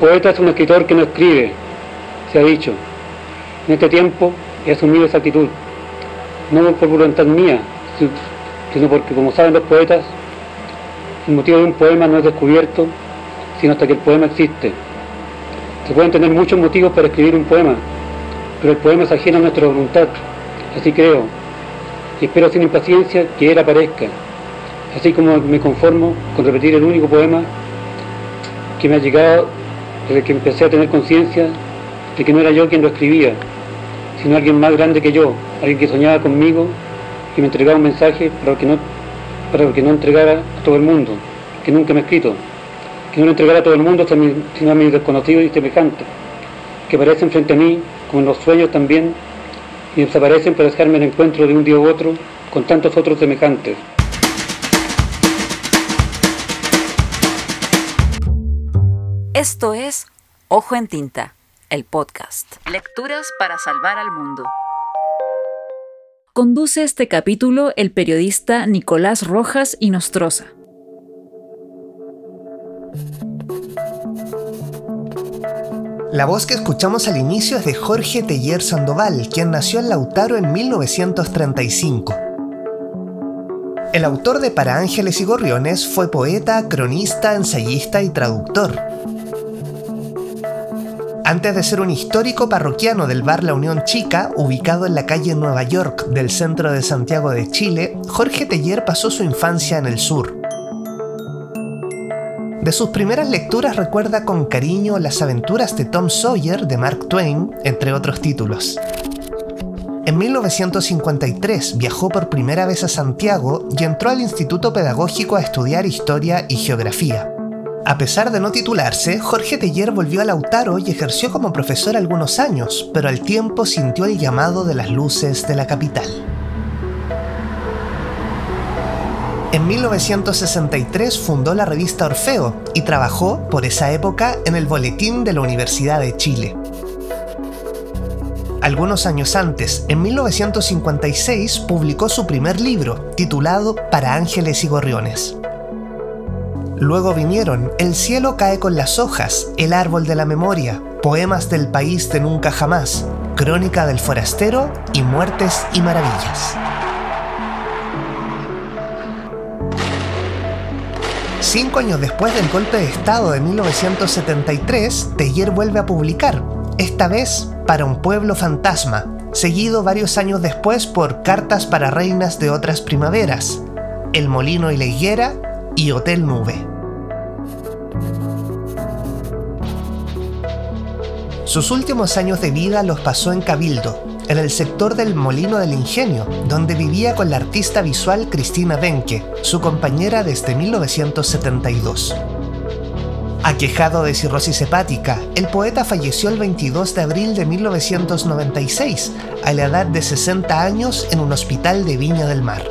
Poeta es un escritor que no escribe, se ha dicho. En este tiempo he asumido esa actitud, no por voluntad mía, sino porque, como saben los poetas, el motivo de un poema no es descubierto, sino hasta que el poema existe. Se pueden tener muchos motivos para escribir un poema, pero el poema es ajeno a nuestra voluntad, así creo, y espero sin impaciencia que él aparezca, así como me conformo con repetir el único poema que me ha llegado desde que empecé a tener conciencia de que no era yo quien lo escribía, sino alguien más grande que yo, alguien que soñaba conmigo y me entregaba un mensaje para que no, para que no entregara a todo el mundo, que nunca me ha escrito, que no lo entregara a todo el mundo, sino a mis desconocidos y semejantes, que aparecen frente a mí, como en los sueños también, y desaparecen para dejarme el encuentro de un día u otro con tantos otros semejantes. Esto es Ojo en Tinta, el podcast. Lecturas para salvar al mundo. Conduce este capítulo el periodista Nicolás Rojas y Nostroza. La voz que escuchamos al inicio es de Jorge Teller Sandoval, quien nació en Lautaro en 1935. El autor de Para Ángeles y Gorriones fue poeta, cronista, ensayista y traductor. Antes de ser un histórico parroquiano del bar La Unión Chica, ubicado en la calle Nueva York del centro de Santiago de Chile, Jorge Teller pasó su infancia en el sur. De sus primeras lecturas recuerda con cariño las aventuras de Tom Sawyer de Mark Twain, entre otros títulos. En 1953 viajó por primera vez a Santiago y entró al Instituto Pedagógico a estudiar historia y geografía. A pesar de no titularse, Jorge Teller volvió a Lautaro y ejerció como profesor algunos años, pero al tiempo sintió el llamado de las luces de la capital. En 1963 fundó la revista Orfeo y trabajó, por esa época, en el Boletín de la Universidad de Chile. Algunos años antes, en 1956, publicó su primer libro, titulado Para Ángeles y Gorriones. Luego vinieron El cielo cae con las hojas, El árbol de la memoria, Poemas del país de nunca jamás, Crónica del forastero y Muertes y maravillas. Cinco años después del golpe de Estado de 1973, Teller vuelve a publicar, esta vez para un pueblo fantasma, seguido varios años después por Cartas para reinas de otras primaveras, El molino y la higuera y Hotel Nube. Sus últimos años de vida los pasó en Cabildo, en el sector del Molino del Ingenio, donde vivía con la artista visual Cristina Benke, su compañera desde 1972. Aquejado de cirrosis hepática, el poeta falleció el 22 de abril de 1996, a la edad de 60 años en un hospital de Viña del Mar.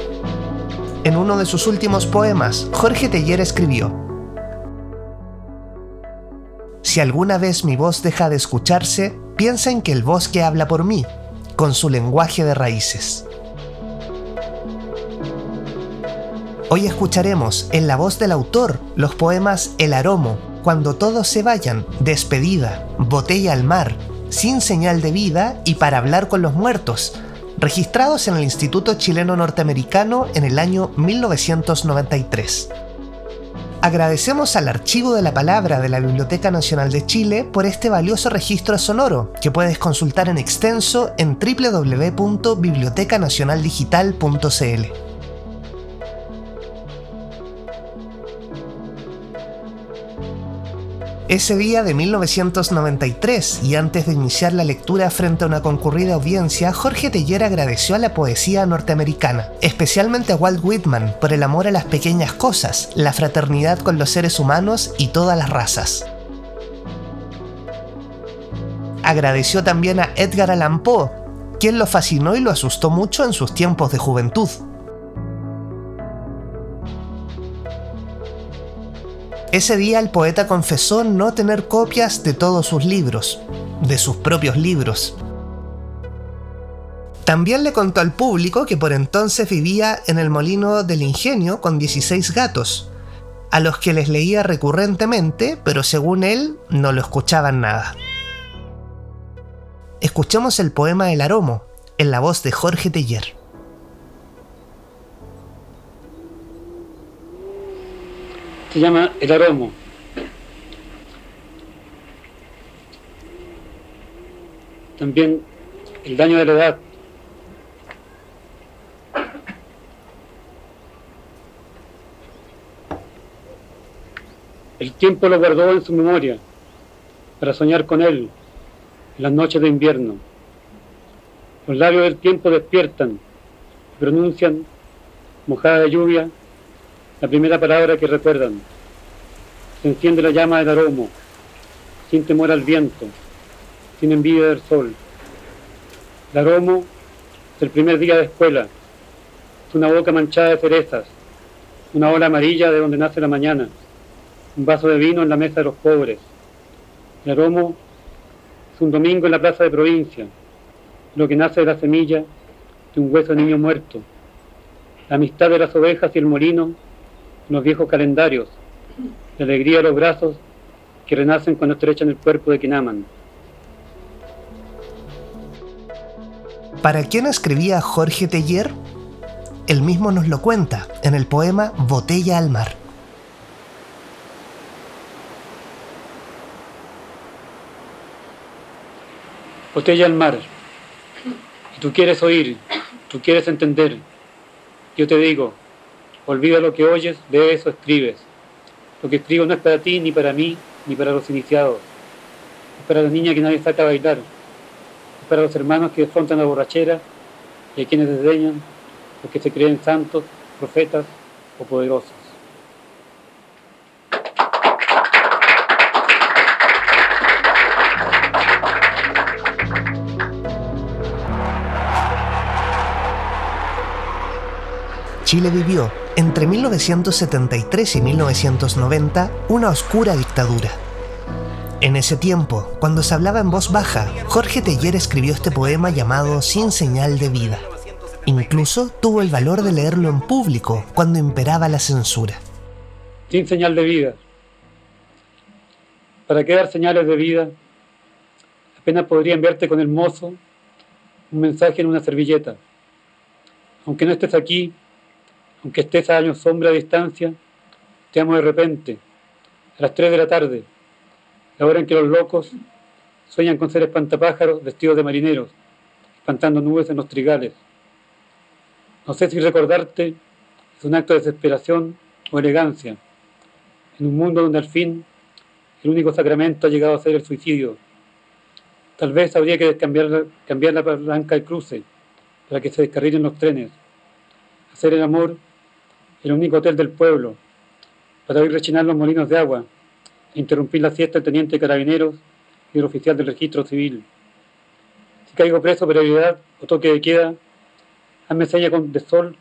En uno de sus últimos poemas, Jorge Teller escribió, Si alguna vez mi voz deja de escucharse, piensen que el bosque habla por mí, con su lenguaje de raíces. Hoy escucharemos en la voz del autor los poemas El Aromo, Cuando todos se vayan, Despedida, Botella al mar, Sin señal de vida y Para hablar con los muertos, registrados en el Instituto Chileno Norteamericano en el año 1993. Agradecemos al Archivo de la Palabra de la Biblioteca Nacional de Chile por este valioso registro sonoro que puedes consultar en extenso en www.bibliotecanacionaldigital.cl. Ese día de 1993, y antes de iniciar la lectura frente a una concurrida audiencia, Jorge Teller agradeció a la poesía norteamericana, especialmente a Walt Whitman, por el amor a las pequeñas cosas, la fraternidad con los seres humanos y todas las razas. Agradeció también a Edgar Allan Poe, quien lo fascinó y lo asustó mucho en sus tiempos de juventud. Ese día el poeta confesó no tener copias de todos sus libros, de sus propios libros. También le contó al público que por entonces vivía en el molino del ingenio con 16 gatos, a los que les leía recurrentemente, pero según él no lo escuchaban nada. Escuchemos el poema El Aromo, en la voz de Jorge Teller. Se llama El Aromo. También el daño de la edad. El tiempo lo guardó en su memoria para soñar con él en las noches de invierno. Los labios del tiempo despiertan pronuncian, mojada de lluvia, la primera palabra que recuerdan. Se enciende la llama del aromo, sin temor al viento, sin envidia del sol. El aromo es el primer día de escuela, es una boca manchada de cerezas, una ola amarilla de donde nace la mañana, un vaso de vino en la mesa de los pobres. El aromo es un domingo en la plaza de provincia, lo que nace de la semilla de un hueso de niño muerto, la amistad de las ovejas y el molino, los viejos calendarios, la alegría de los brazos que renacen cuando estrechan el cuerpo de quien aman. ¿Para quién escribía Jorge Teller? Él mismo nos lo cuenta en el poema Botella al mar. Botella al mar. Y tú quieres oír, tú quieres entender. Yo te digo, olvida lo que oyes, de eso escribes. Lo que escribo no es para ti, ni para mí, ni para los iniciados. Es para la niña que nadie saca a bailar para los hermanos que afrontan la borrachera y a quienes desdeñan los que se creen santos, profetas o poderosos. Chile vivió entre 1973 y 1990 una oscura dictadura en ese tiempo, cuando se hablaba en voz baja, Jorge Teller escribió este poema llamado Sin señal de vida. Incluso tuvo el valor de leerlo en público cuando imperaba la censura. Sin señal de vida. ¿Para qué dar señales de vida? Apenas podría enviarte con el mozo un mensaje en una servilleta. Aunque no estés aquí, aunque estés a años sombra de distancia, te amo de repente, a las 3 de la tarde, la hora en que los locos sueñan con ser espantapájaros vestidos de marineros, espantando nubes en los trigales. No sé si recordarte es un acto de desesperación o elegancia, en un mundo donde al fin el único sacramento ha llegado a ser el suicidio. Tal vez habría que cambiar, la palanca del cruce para que se descarrilen los trenes, hacer el amor el único hotel del pueblo, para oír rechinar los molinos de agua, interrumpir la siesta del teniente de carabineros y el oficial del registro civil. Si caigo preso, prioridad o toque de queda, hazme seña con, de sol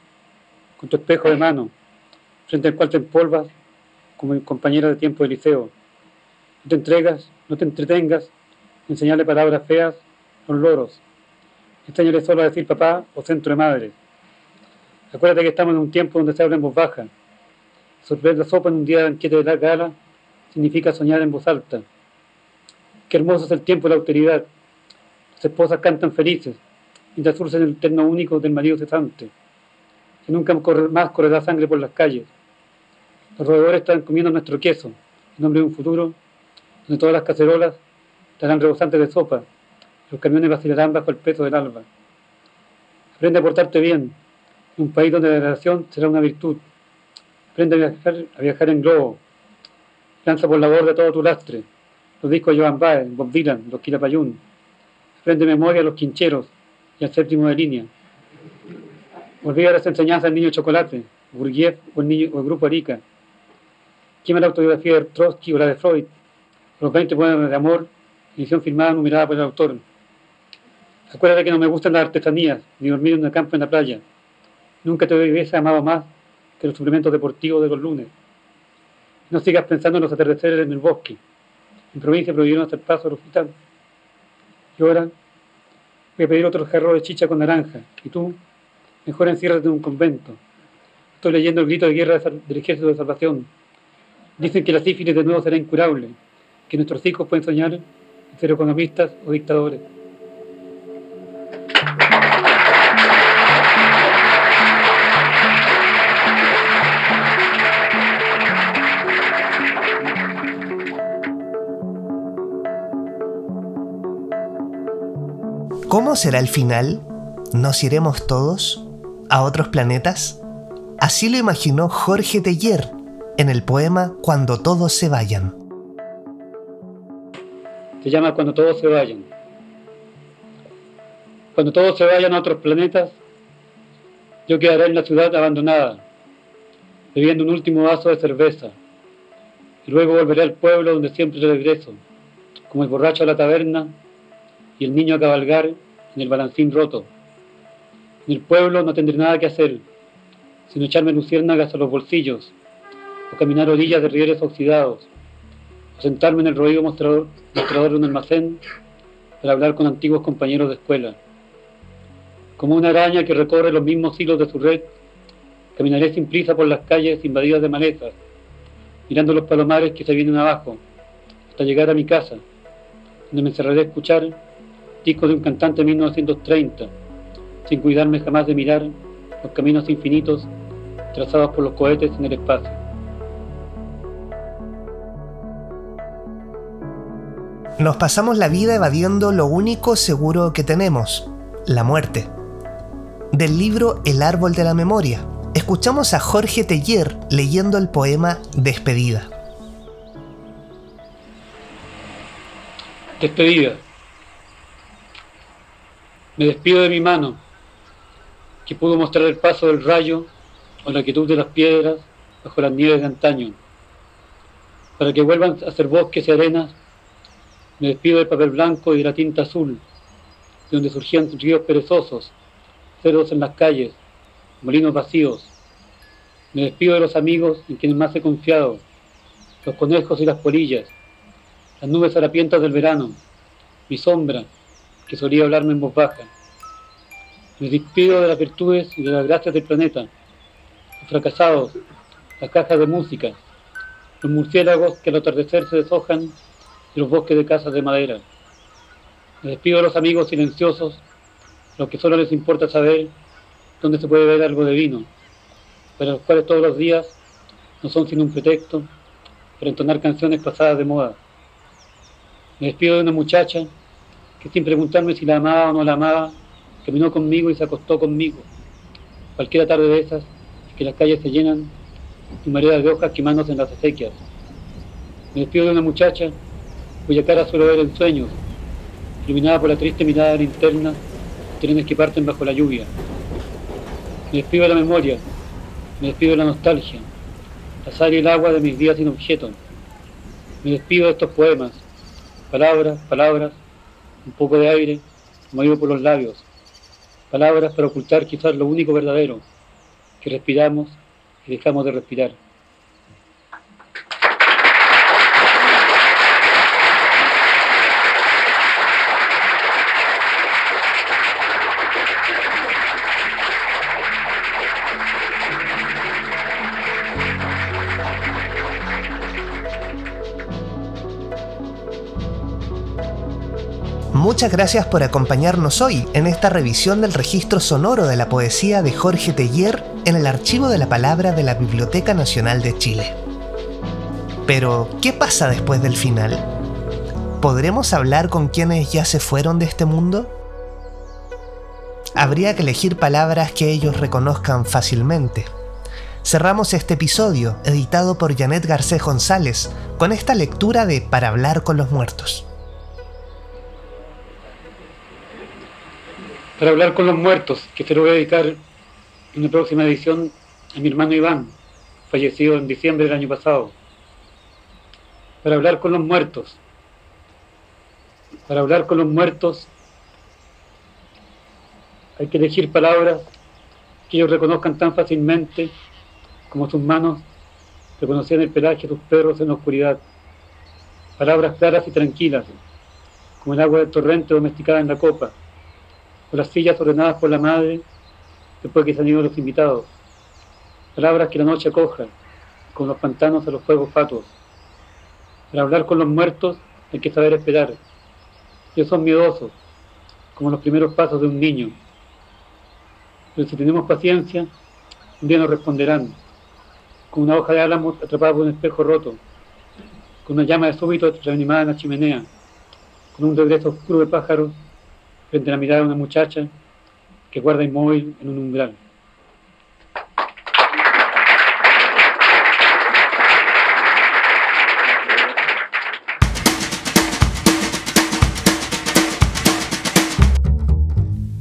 con tu espejo de mano, frente al cual te empolvas como mi compañera de tiempo de liceo. No te entregas, no te entretengas, enseñarle palabras feas con loros. Enséñale solo a decir papá o centro de madre. Acuérdate que estamos en un tiempo donde se habla en voz baja. Sorprende la sopa en un día de banquete de la gala significa soñar en voz alta. Qué hermoso es el tiempo de la autoridad. Las esposas cantan felices, mientras surce el terno único del marido cesante. Que nunca más correrá sangre por las calles. Los roedores están comiendo nuestro queso, en nombre de un futuro donde todas las cacerolas estarán rebosantes de sopa, los camiones vacilarán bajo el peso del alba. Aprende a portarte bien, en un país donde la relación será una virtud. Aprende a viajar, a viajar en globo, Lanza por la borda todo tu lastre. Los discos de Joan Baez, Bob Dylan, los Quilapayún. Aprende memoria a los quincheros y al séptimo de línea. Olvida las enseñanzas del niño chocolate, Gurgiev o el, niño, o el grupo Arica. Quema la autobiografía de Trotsky o la de Freud. Los 20 poemas de amor, edición firmada numerada por el autor. Acuérdate que no me gustan las artesanías, ni dormir en un campo en la playa. Nunca te hubiese amado más que los suplementos deportivos de los lunes. No sigas pensando en los atardeceres en el bosque. En provincia prohibieron hacer paso al hospital. Y ahora voy a pedir otro jarro de chicha con naranja. Y tú, mejor enciérrate en un convento. Estoy leyendo el grito de guerra del ejército de salvación. Dicen que la sífilis de nuevo será incurable, que nuestros hijos pueden soñar ser economistas o dictadores. ¿Cómo será el final? ¿Nos iremos todos a otros planetas? Así lo imaginó Jorge Teller en el poema Cuando todos se vayan. Se llama Cuando todos se vayan. Cuando todos se vayan a otros planetas, yo quedaré en la ciudad abandonada, bebiendo un último vaso de cerveza, y luego volveré al pueblo donde siempre regreso, como el borracho a la taberna y el niño a cabalgar en el balancín roto. En el pueblo no tendré nada que hacer, sino echarme luciérnagas a los bolsillos, o caminar orillas de rieles oxidados, o sentarme en el roído mostrador, de un almacén para hablar con antiguos compañeros de escuela. Como una araña que recorre los mismos hilos de su red, caminaré sin prisa por las calles invadidas de malezas, mirando los palomares que se vienen abajo, hasta llegar a mi casa, donde me encerraré a escuchar discos de un cantante de 1930, sin cuidarme jamás de mirar los caminos infinitos trazados por los cohetes en el espacio. Nos pasamos la vida evadiendo lo único seguro que tenemos, la muerte. Del libro El árbol de la memoria, escuchamos a Jorge Teller leyendo el poema Despedida. Despedida. Me despido de mi mano, que pudo mostrar el paso del rayo o la quietud de las piedras bajo las nieves de antaño. Para que vuelvan a ser bosques y arenas, me despido del papel blanco y de la tinta azul, de donde surgían ríos perezosos, cerdos en las calles, molinos vacíos. Me despido de los amigos en quienes más he confiado, los conejos y las polillas, las nubes harapientas del verano, mi sombra, que solía hablarme en voz baja. Me despido de las virtudes y de las gracias del planeta, los fracasados, las cajas de música, los murciélagos que al atardecer se deshojan de los bosques de casas de madera. Me despido de los amigos silenciosos, los que solo les importa saber dónde se puede ver algo de vino, para los cuales todos los días no son sino un pretexto para entonar canciones pasadas de moda. Me despido de una muchacha que sin preguntarme si la amaba o no la amaba, caminó conmigo y se acostó conmigo. Cualquier tarde de esas, que las calles se llenan y mareas de hojas quemándose en las acequias. Me despido de una muchacha cuya cara suelo ver en sueños, iluminada por la triste mirada de linterna trenes que parten bajo la lluvia. Me despido de la memoria, me despido de la nostalgia, la sal y el agua de mis días sin objeto. Me despido de estos poemas, palabras, palabras, un poco de aire, movido por los labios, palabras para ocultar quizás lo único verdadero, que respiramos y dejamos de respirar. Muchas gracias por acompañarnos hoy en esta revisión del registro sonoro de la poesía de Jorge Teller en el Archivo de la Palabra de la Biblioteca Nacional de Chile. Pero, ¿qué pasa después del final? ¿Podremos hablar con quienes ya se fueron de este mundo? Habría que elegir palabras que ellos reconozcan fácilmente. Cerramos este episodio, editado por Janet Garcés González, con esta lectura de Para hablar con los muertos. Para hablar con los muertos, que se lo voy a dedicar en una próxima edición a mi hermano Iván, fallecido en diciembre del año pasado. Para hablar con los muertos. Para hablar con los muertos hay que elegir palabras que ellos reconozcan tan fácilmente como sus manos reconocían el pelaje de sus perros en la oscuridad. Palabras claras y tranquilas, como el agua del torrente domesticada en la copa o las sillas ordenadas por la madre después que se han ido los invitados. Palabras que la noche acoja, con los pantanos a los fuegos fatuos. Para hablar con los muertos hay que saber esperar. Ellos son miedosos, como los primeros pasos de un niño. Pero si tenemos paciencia, un día nos responderán, con una hoja de álamo atrapada por un espejo roto, con una llama de súbito reanimada en la chimenea, con un regreso oscuro de pájaros frente a la mirada de una muchacha que guarda inmóvil en un umbral.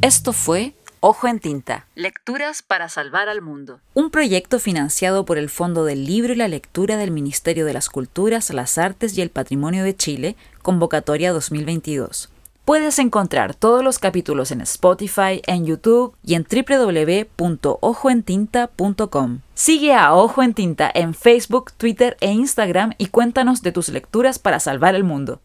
Esto fue Ojo en Tinta. Lecturas para salvar al mundo. Un proyecto financiado por el Fondo del Libro y la Lectura del Ministerio de las Culturas, las Artes y el Patrimonio de Chile, convocatoria 2022. Puedes encontrar todos los capítulos en Spotify, en YouTube y en www.ojoentinta.com. Sigue a Ojo en Tinta en Facebook, Twitter e Instagram y cuéntanos de tus lecturas para salvar el mundo.